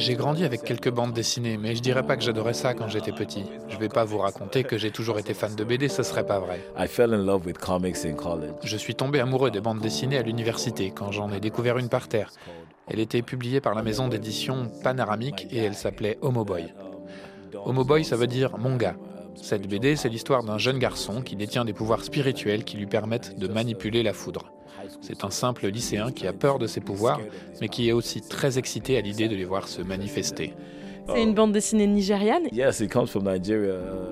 J'ai grandi avec quelques bandes dessinées, mais je dirais pas que j'adorais ça quand j'étais petit. Je vais pas vous raconter que j'ai toujours été fan de BD, ce serait pas vrai. Je suis tombé amoureux des bandes dessinées à l'université quand j'en ai découvert une par terre. Elle était publiée par la maison d'édition Panoramique et elle s'appelait Homo Boy. Homo Boy, ça veut dire mon gars. Cette BD, c'est l'histoire d'un jeune garçon qui détient des pouvoirs spirituels qui lui permettent de manipuler la foudre. C'est un simple lycéen qui a peur de ses pouvoirs, mais qui est aussi très excité à l'idée de les voir se manifester. C'est une bande dessinée nigériane?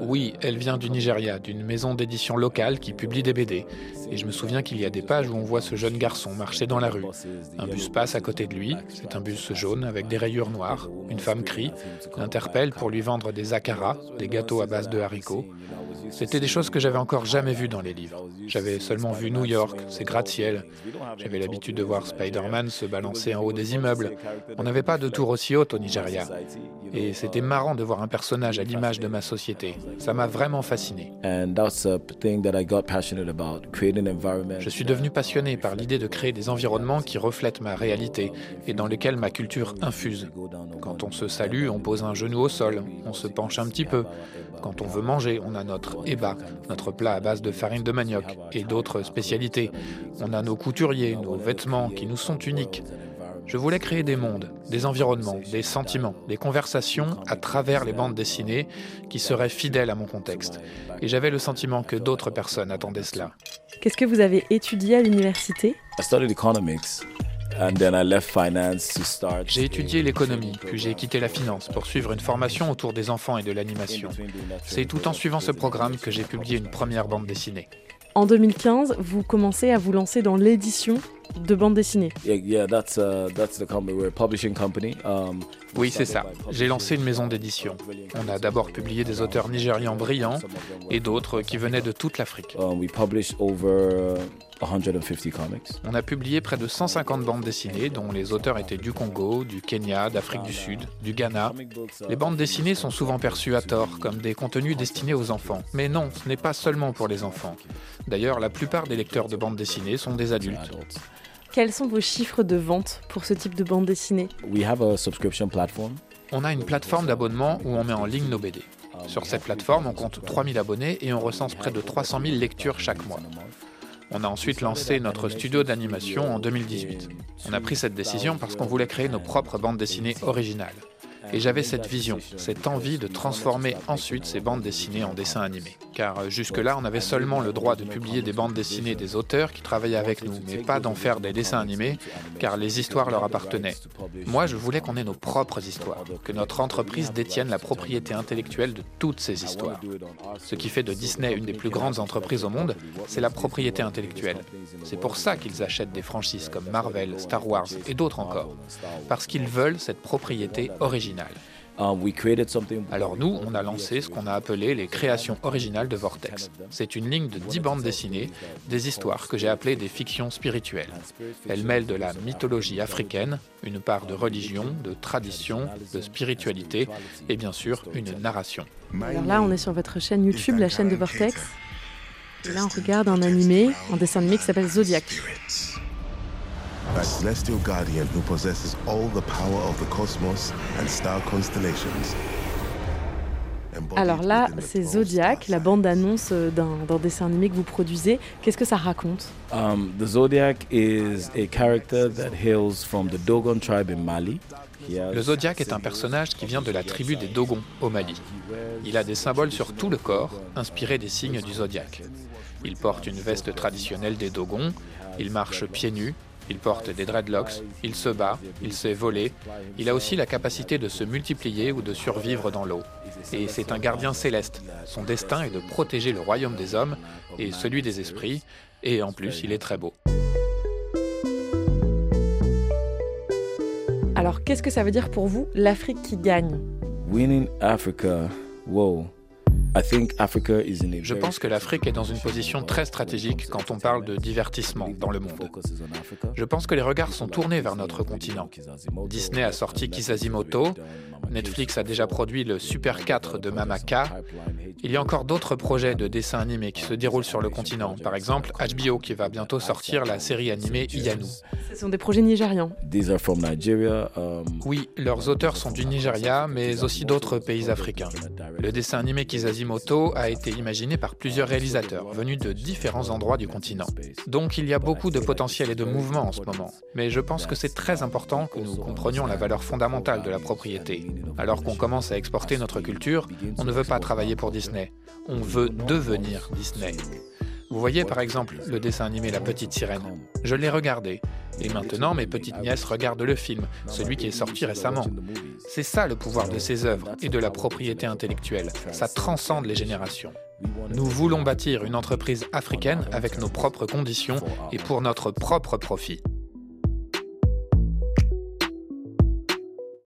Oui, elle vient du Nigeria, d'une maison d'édition locale qui publie des BD. Et je me souviens qu'il y a des pages où on voit ce jeune garçon marcher dans la rue. Un bus passe à côté de lui, c'est un bus jaune avec des rayures noires. Une femme crie, l'interpelle pour lui vendre des akara, des gâteaux à base de haricots. C'était des choses que j'avais encore jamais vues dans les livres. J'avais seulement vu New York, ses gratte-ciels. J'avais l'habitude de voir Spider-Man se balancer en haut des immeubles. On n'avait pas de tour aussi haute au Nigeria. Et c'était marrant de voir un personnage à l'image de ma société. Ça m'a vraiment fasciné. Je suis devenu passionné par l'idée de créer des environnements qui reflètent ma réalité et dans lesquels ma culture infuse. Quand on se salue, on pose un genou au sol, on se penche un petit peu. Quand on veut manger, on a notre eba, notre plat à base de farine de manioc et d'autres spécialités. On a nos couturiers, nos vêtements qui nous sont uniques. Je voulais créer des mondes, des environnements, des sentiments, des conversations à travers les bandes dessinées qui seraient fidèles à mon contexte. Et j'avais le sentiment que d'autres personnes attendaient cela. Qu'est-ce que vous avez étudié à l'université? J'ai étudié l'économie, puis j'ai quitté la finance pour suivre une formation autour des enfants et de l'animation. C'est tout en suivant ce programme que j'ai publié une première bande dessinée. En 2015, vous commencez à vous lancer dans l'édition de bande dessinée. Oui, c'est ça. J'ai lancé une maison d'édition. On a d'abord publié des auteurs nigérians brillants et d'autres qui venaient de toute l'Afrique. Um, On a publié près de 150 bandes dessinées dont les auteurs étaient du Congo, du Kenya, d'Afrique du Sud, du Ghana. Les bandes dessinées sont souvent perçues à tort comme des contenus destinés aux enfants. Mais non, ce n'est pas seulement pour les enfants. D'ailleurs, la plupart des lecteurs de bandes dessinées sont des adultes. Quels sont vos chiffres de vente pour ce type de bande dessinée On a une plateforme d'abonnement où on met en ligne nos BD. Sur cette plateforme, on compte 3000 abonnés et on recense près de 300 000 lectures chaque mois. On a ensuite lancé notre studio d'animation en 2018. On a pris cette décision parce qu'on voulait créer nos propres bandes dessinées originales. Et j'avais cette vision, cette envie de transformer ensuite ces bandes dessinées en dessins animés. Car euh, jusque-là, on avait seulement le droit de publier des bandes dessinées des auteurs qui travaillaient avec nous, mais pas d'en faire des dessins animés, car les histoires leur appartenaient. Moi, je voulais qu'on ait nos propres histoires, que notre entreprise détienne la propriété intellectuelle de toutes ces histoires. Ce qui fait de Disney une des plus grandes entreprises au monde, c'est la propriété intellectuelle. C'est pour ça qu'ils achètent des franchises comme Marvel, Star Wars et d'autres encore, parce qu'ils veulent cette propriété originale. Um, Alors nous, on a lancé ce qu'on a appelé les créations originales de Vortex. C'est une ligne de 10 bandes dessinées, des histoires que j'ai appelées des fictions spirituelles. Elles mêlent de la mythologie africaine, une part de religion, de tradition, de spiritualité et bien sûr une narration. Alors là, on est sur votre chaîne YouTube, la chaîne de Vortex. Et là, on regarde un animé, un dessin animé qui s'appelle Zodiac. A celestial guardian who possesses all the power of the cosmos and star constellations. Alors là, c'est Zodiac, la bande-annonce euh, d'un dessin animé que vous produisez. Qu'est-ce que ça raconte? Um, The Zodiac is a character that hails from the Dogon tribe in Mali. Le Zodiac est un personnage qui vient de la tribu des Dogons au Mali. Il a des symboles sur tout le corps, inspirés des signes du Zodiac. Il porte une veste traditionnelle des Dogons, il marche pieds nus, il porte des dreadlocks, il se bat, il sait voler, il a aussi la capacité de se multiplier ou de survivre dans l'eau. Et c'est un gardien céleste. Son destin est de protéger le royaume des hommes et celui des esprits, et en plus il est très beau. Alors qu'est-ce que ça veut dire pour vous l'Afrique qui gagne? Winning Africa, wow. Je pense que l'Afrique est dans une position très stratégique quand on parle de divertissement dans le monde. Je pense que les regards sont tournés vers notre continent. Disney a sorti Kisazimoto, Netflix a déjà produit le Super 4 de Mamaka. Il y a encore d'autres projets de dessins animés qui se déroulent sur le continent. Par exemple, HBO qui va bientôt sortir la série animée Iyanu. Ce sont des projets nigérians. Um, oui, leurs auteurs sont du Nigeria, mais aussi d'autres pays africains. Le dessin animé Kisazimoto a été imaginé par plusieurs réalisateurs venus de différents endroits du continent. Donc il y a beaucoup de potentiel et de mouvement en ce moment. Mais je pense que c'est très important que nous comprenions la valeur fondamentale de la propriété. Alors qu'on commence à exporter notre culture, on ne veut pas travailler pour Disney. On veut devenir Disney. Vous voyez par exemple le dessin animé La Petite Sirène. Je l'ai regardé. Et maintenant, mes petites nièces regardent le film, celui qui est sorti récemment. C'est ça le pouvoir de ces œuvres et de la propriété intellectuelle. Ça transcende les générations. Nous voulons bâtir une entreprise africaine avec nos propres conditions et pour notre propre profit.